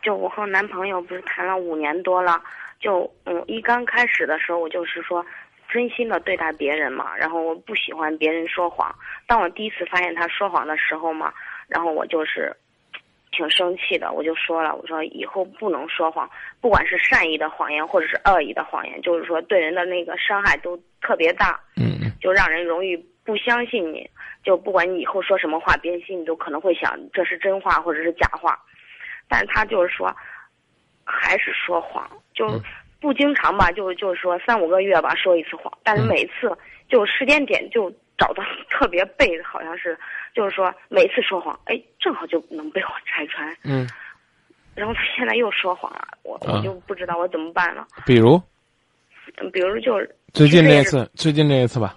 就我和男朋友不是谈了五年多了，就嗯，一刚开始的时候我就是说，真心的对待别人嘛，然后我不喜欢别人说谎。当我第一次发现他说谎的时候嘛，然后我就是挺生气的，我就说了，我说以后不能说谎，不管是善意的谎言或者是恶意的谎言，就是说对人的那个伤害都特别大，嗯就让人容易不相信你。就不管你以后说什么话，别人心里都可能会想这是真话或者是假话。但是他就是说，还是说谎，就嗯不经常吧，就就是说三五个月吧说一次谎，但是嗯每次就时间点就找的 特别背，好像是就是说每次说谎，哎，正好就能被我拆穿。嗯，然后他现在又说谎了，我啊我就不知道我怎么办了。比如嗯，比如就是最近这其实也是次，最近这一次吧，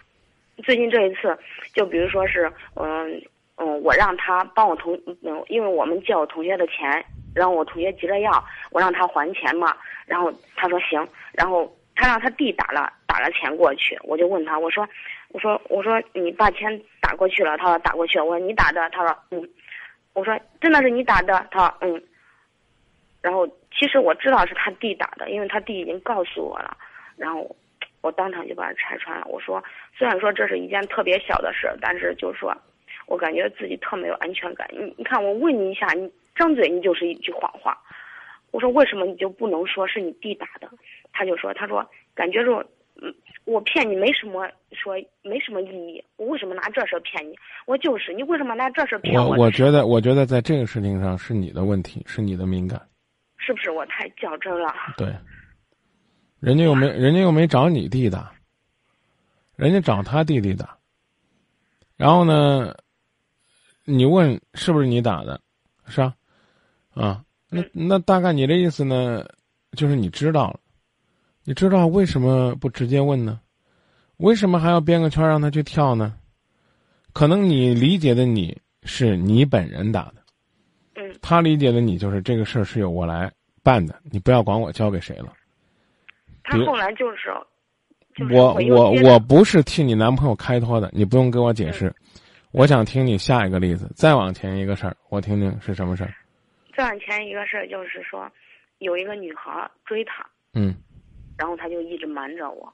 最近这一次，就比如说是，嗯嗯，我让他帮我同，嗯，因为我们借我同学的钱，然后我同学急着要，我让他还钱嘛，然后他说行，然后他让他弟打了打了钱过去，我就问他，我说，我说我说你把钱打过去了，他说打过去了，我说你打的，他说嗯，我说真的是你打的，他说嗯，然后其实我知道是他弟打的，因为他弟已经告诉我了，然后我当场就把他拆穿了，我说。虽然说这是一件特别小的事，但是就是说，我感觉自己特没有安全感。你你看，我问你一下，你张嘴你就是一句谎话。我说为什么你就不能说是你弟打的？他就说，他说感觉说，嗯，我骗你没什么说没什么意义，我为什么拿这事儿骗你？我就是你为什么拿这事儿骗我我？我觉得，我觉得在这个事情上是你的问题，是你的敏感。是不是我太较真了？对，人家又没，人家又没找你弟打，人家找他弟弟打。然后呢，你问是不是你打的，是吧？啊，那那大概你的意思呢，就是你知道了，你知道为什么不直接问呢？为什么还要编个圈儿让他去跳呢？可能你理解的你是你本人打的，嗯他理解的你就是这个事儿是由我来办的，你不要管我交给谁了。他后来就是，就是我我我不是替你男朋友开脱的，你不用给我解释。我想听你下一个例子，再往前一个事儿，我听听是什么事儿。再往前一个事儿就是说，有一个女孩追他，嗯然后他就一直瞒着我。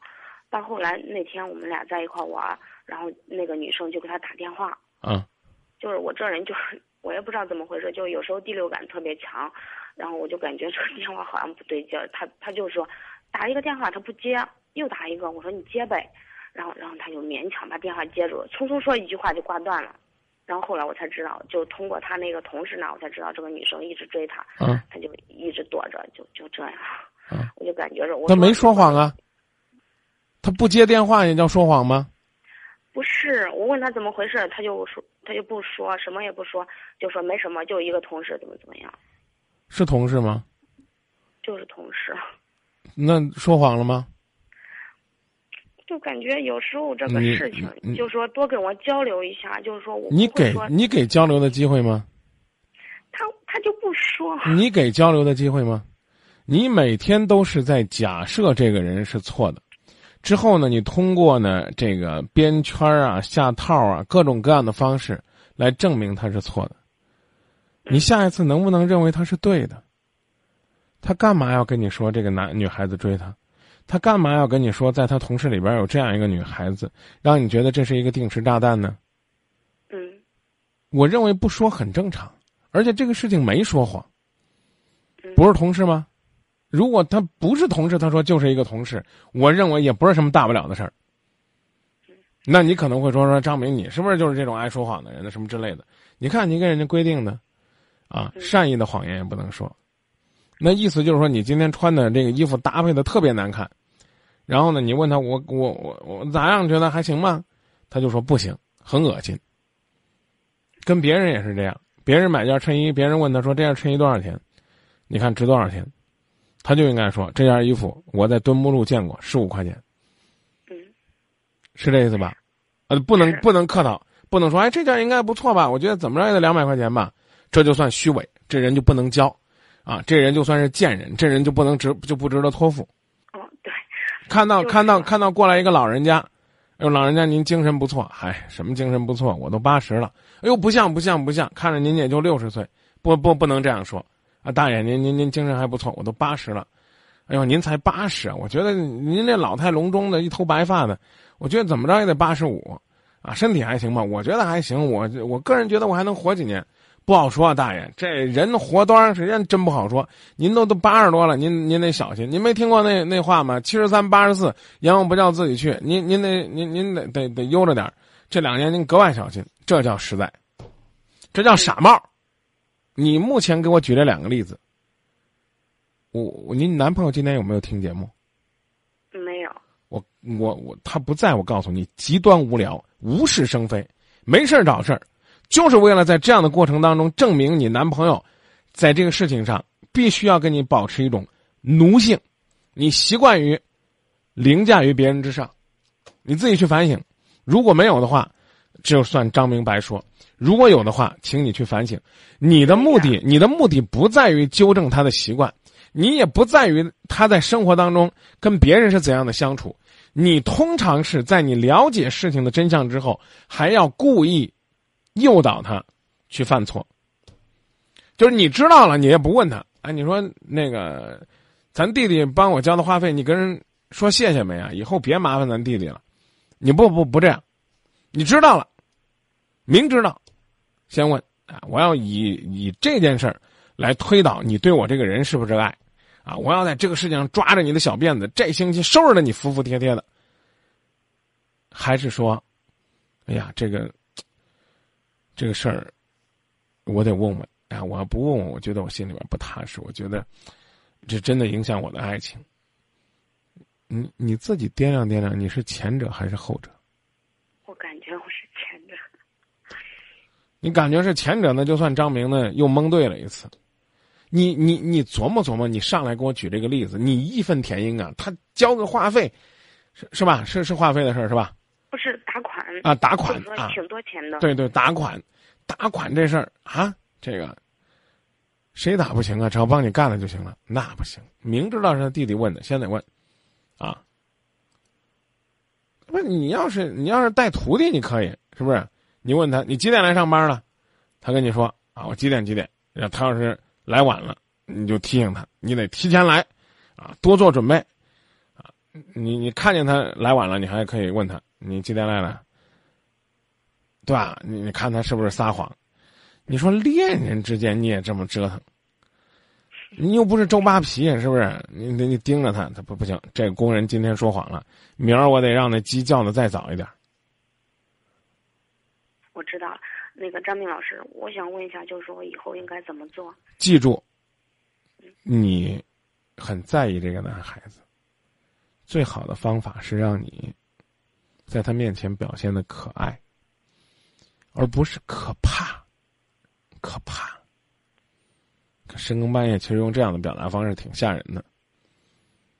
到后来那天我们俩在一块玩儿，然后那个女生就给他打电话，啊 就是我这人就是我也不知道怎么回事，就有时候第六感特别强，然后我就感觉这个电话好像不对劲儿，他他就说打一个电话他不接，又打一个，我说你接呗，然后然后他就勉强把电话接住，匆匆说一句话就挂断了。然后后来我才知道，就通过他那个同事那，我才知道这个女生一直追他，啊他就一直躲着，就就这样。啊！我就感觉着我他没说谎啊，他不接电话也叫说谎吗？不是，我问他怎么回事，他就说他就不说什么也不说，就说没什么，就一个同事怎么怎么样，是同事吗？就是同事，那说谎了吗？就感觉有时候这个事情你，就说多跟我交流一下，就是说我你给你给交流的机会吗？他他就不说，你给交流的机会吗？你每天都是在假设这个人是错的，之后呢，你通过呢这个编圈儿啊、下套啊各种各样的方式来证明他是错的。你下一次能不能认为他是对的？他干嘛要跟你说这个男女孩子追他？他干嘛要跟你说在他同事里边有这样一个女孩子，让你觉得这是一个定时炸弹呢？嗯我认为不说很正常，而且这个事情没说谎。嗯，不是同事吗？如果他不是同事，他说就是一个同事，我认为也不是什么大不了的事儿。那你可能会说说张明，你是不是就是这种爱说谎的人呢？什么之类的？你看你跟人家规定的，啊，嗯善意的谎言也不能说。那意思就是说，你今天穿的这个衣服搭配的特别难看，然后呢，你问他我我我我咋样？觉得还行吗？他就说不行，很恶心。跟别人也是这样，别人买件衬衣，别人问他说这件衬衣多少钱？你看值多少钱？他就应该说这件衣服我在墩木路见过，十五块钱，嗯是这意思吧？呃，不能不能客套，不能说哎这件应该不错吧？我觉得怎么着也得两百块钱吧，这就算虚伪，这人就不能交，啊，这人就算是贱人，这人就不能值就不值得托付。看到看到看到过来一个老人家，哎呦老人家您精神不错，哎什么精神不错？我都八十了，哎呦不像不像不像，看着您也就六十岁，不不不能这样说，啊，大爷，您您您精神还不错，我都八十了。哎呦，您才八十啊！我觉得您这老态龙钟的，一头白发的，我觉得怎么着也得八十五，啊，身体还行吧？我觉得还行，我我个人觉得我还能活几年，不好说啊，大爷，这人活多长时间真不好说。您都都八十多了，您您得小心。您没听过那那话吗？七十三八十四，阎王不叫自己去。您您得您您得得得悠着点这两年您格外小心，这叫实在，这叫傻帽。你目前给我举这两个例子。我您男朋友今天有没有听节目？没有。我我我，他不在我告诉你，极端无聊，无事生非，没事找事儿，就是为了在这样的过程当中证明你男朋友，在这个事情上必须要跟你保持一种奴性，你习惯于凌驾于别人之上，你自己去反省。如果没有的话，就算张明白说；如果有的话，请你去反省。你的目的，你的目的不在于纠正他的习惯。你也不在于他在生活当中跟别人是怎样的相处，你通常是在你了解事情的真相之后，还要故意诱导他去犯错。就是你知道了，你也不问他。哎，你说那个，咱弟弟帮我交的话费，你跟人说谢谢没啊？以后别麻烦咱弟弟了。你不不不这样，你知道了，明知道，先问啊！我要以以这件事儿来推导你对我这个人是不是爱。啊！我要在这个事情上抓着你的小辫子，这星期收拾的你服服帖帖的。还是说，哎呀，这个这个事儿，我得问问。哎，我要不问问，我觉得我心里边不踏实。我觉得这真的影响我的爱情。你你自己掂量掂量，你是前者还是后者？我感觉我是前者。你感觉是前者，那就算张明呢又蒙对了一次。你你你琢磨琢磨，你上来给我举这个例子，你义愤填膺啊！他交个话费，是是吧？是是话费的事儿是吧？不是啊，打款啊，挺多钱的。对对，打款，打款这事儿啊，这个谁打不行啊？只要帮你干了就行了，那不行。明知道是他弟弟问的，先得问，啊，不是你要是你要是带徒弟，你可以是不是？你问他，你几点来上班了？他跟你说啊，我几点几点。他要是。来晚了，你就提醒他，你得提前来，啊，多做准备，啊，你你看见他来晚了，你还可以问他，你几点来了，对吧？你你看他是不是撒谎？你说恋人之间你也这么折腾，你又不是周扒皮，是不是？你你你盯着他，他不不行。这个工人今天说谎了，明儿我得让那鸡叫的再早一点。我知道了。那个张明老师，我想问一下，就是说以后应该怎么做？记住，你很在意这个男孩子，最好的方法是让你在他面前表现的可爱，而不是可怕，可怕。深更半夜，其实用这样的表达方式挺吓人的。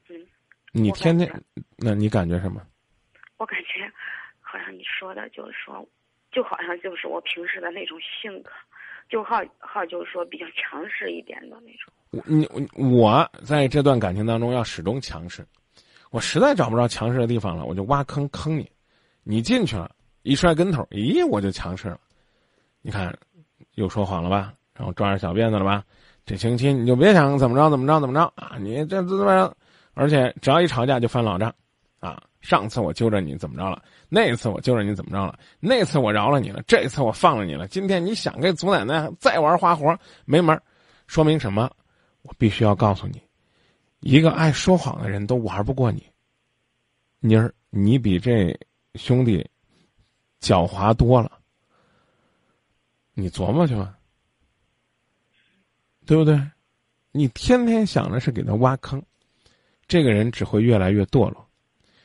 嗯，你天天，那你感觉什么？我感觉好像你说的，就是说。就好像就是我平时的那种性格，就好好就是说比较强势一点的那种。我你我在这段感情当中要始终强势，我实在找不着强势的地方了，我就挖坑坑你，你进去了，一摔跟头，咦，我就强势了。你看，又说谎了吧？然后抓着小辫子了吧？这星期你就别想怎么着怎么着怎么着啊！你这怎么着？而且只要一吵架就翻老账，啊。上次我揪着你怎么着了？那次我揪着你怎么着了？那次我饶了你了，这次我放了你了。今天你想跟祖奶奶再玩花活，没门说明什么？我必须要告诉你，一个爱说谎的人都玩不过你。妮儿，你比这兄弟狡猾多了。你琢磨去吧，对不对？你天天想着是给他挖坑，这个人只会越来越堕落。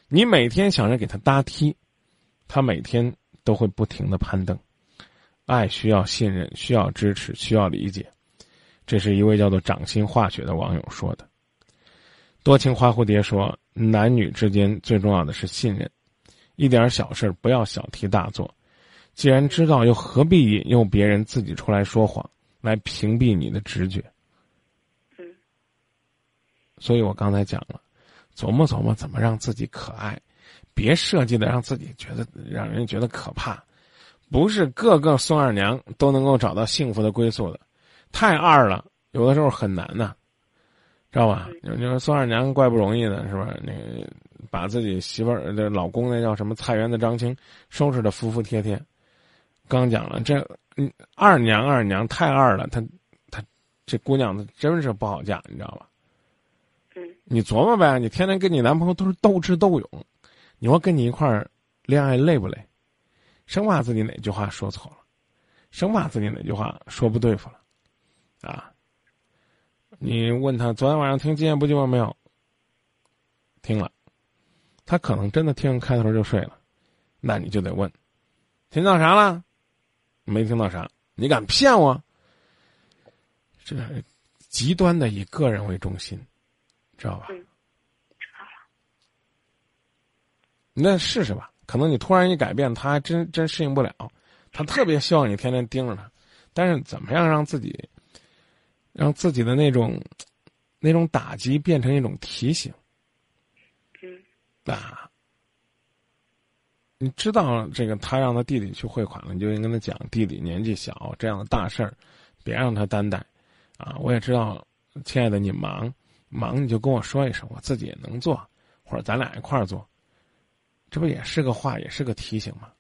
你每天想着给他搭梯，他每天都会不停的攀登。爱需要信任，需要支持，需要理解。这是一位叫做掌心化学的网友说的。多情花蝴蝶说：“男女之间最重要的是信任，一点小事不要小题大做。既然知道，又何必引诱别人自己出来说谎，来屏蔽你的直觉？”嗯。所以我刚才讲了。琢磨琢磨怎么让自己可爱，别设计的让自己觉得让人觉得可怕。不是个个孙二娘都能够找到幸福的归宿的，太二了，有的时候很难呐，知道吧？你说孙二娘怪不容易的，是吧？那个把自己媳妇儿的老公那叫什么菜园子张青收拾的服服帖帖。刚讲了，这嗯二娘二娘太二了，她她这姑娘她真是不好嫁，你知道吧？嗯，你琢磨呗，你天天跟你男朋友都是斗智斗勇，你说跟你一块儿恋爱累不累？生怕自己哪句话说错了，生怕自己哪句话说不对付了，啊！你问他昨天晚上听《今夜不寂寞》没有？听了，他可能真的听开头就睡了，那你就得问，听到啥了？没听到啥？你敢骗我？这极端的以个人为中心，知道吧？嗯，知道了。那试试吧，可能你突然一改变，他还真真适应不了。他特别希望你天天盯着他，但是怎么样让自己，让自己的那种那种打击变成一种提醒？嗯，啊，你知道这个他让他弟弟去汇款了，你就应该跟他讲，弟弟年纪小，这样的大事儿，别让他担待。啊，我也知道，亲爱的，你忙忙你就跟我说一声，我自己也能做，或者咱俩一块儿做。这不也是个话，也是个提醒吗？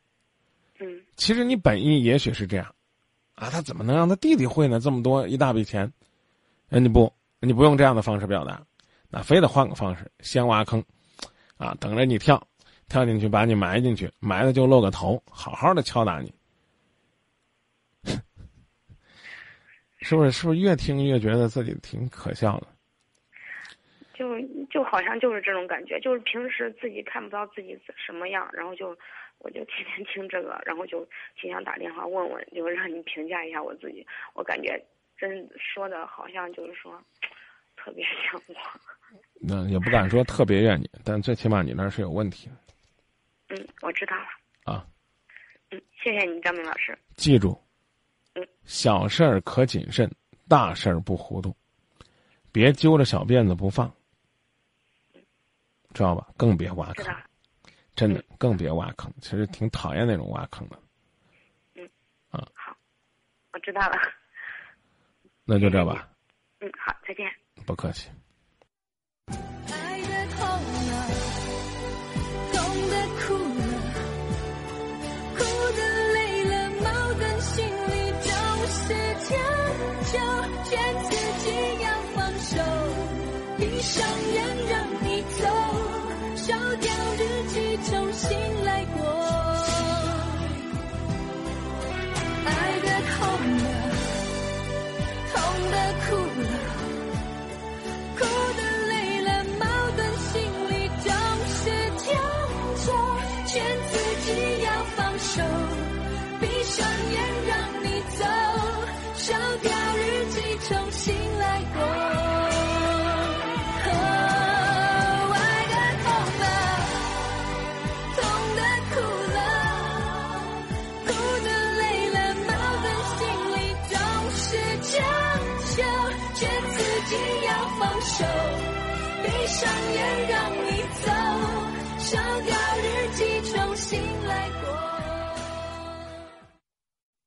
嗯，其实你本意也许是这样，啊，他怎么能让他弟弟汇呢？这么多一大笔钱，人家不，你不用这样的方式表达，那非得换个方式，先挖坑，啊，等着你跳，跳进去把你埋进去，埋了就露个头，好好的敲打你，是不是？是不是越听越觉得自己挺可笑的？就就好像就是这种感觉，就是平时自己看不到自己什么样，然后就我就天天听这个，然后就挺想打电话问问，就让你评价一下我自己。我感觉真说的好像就是说特别想我。那也不敢说特别怨你，但最起码你那是有问题。嗯，我知道了。啊。嗯，谢谢你，张明老师。记住。嗯。小事儿可谨慎，大事儿不糊涂，别揪着小辫子不放。知道吧？更别挖坑，真的更别挖坑。其实挺讨厌那种挖坑的。嗯，啊，好，我知道了。那就这吧。嗯，好，再见。不客气。爱的痛了痛的哭了哭的累了矛盾心里就是将就劝自己要放手闭上眼让你走烧掉的醒来。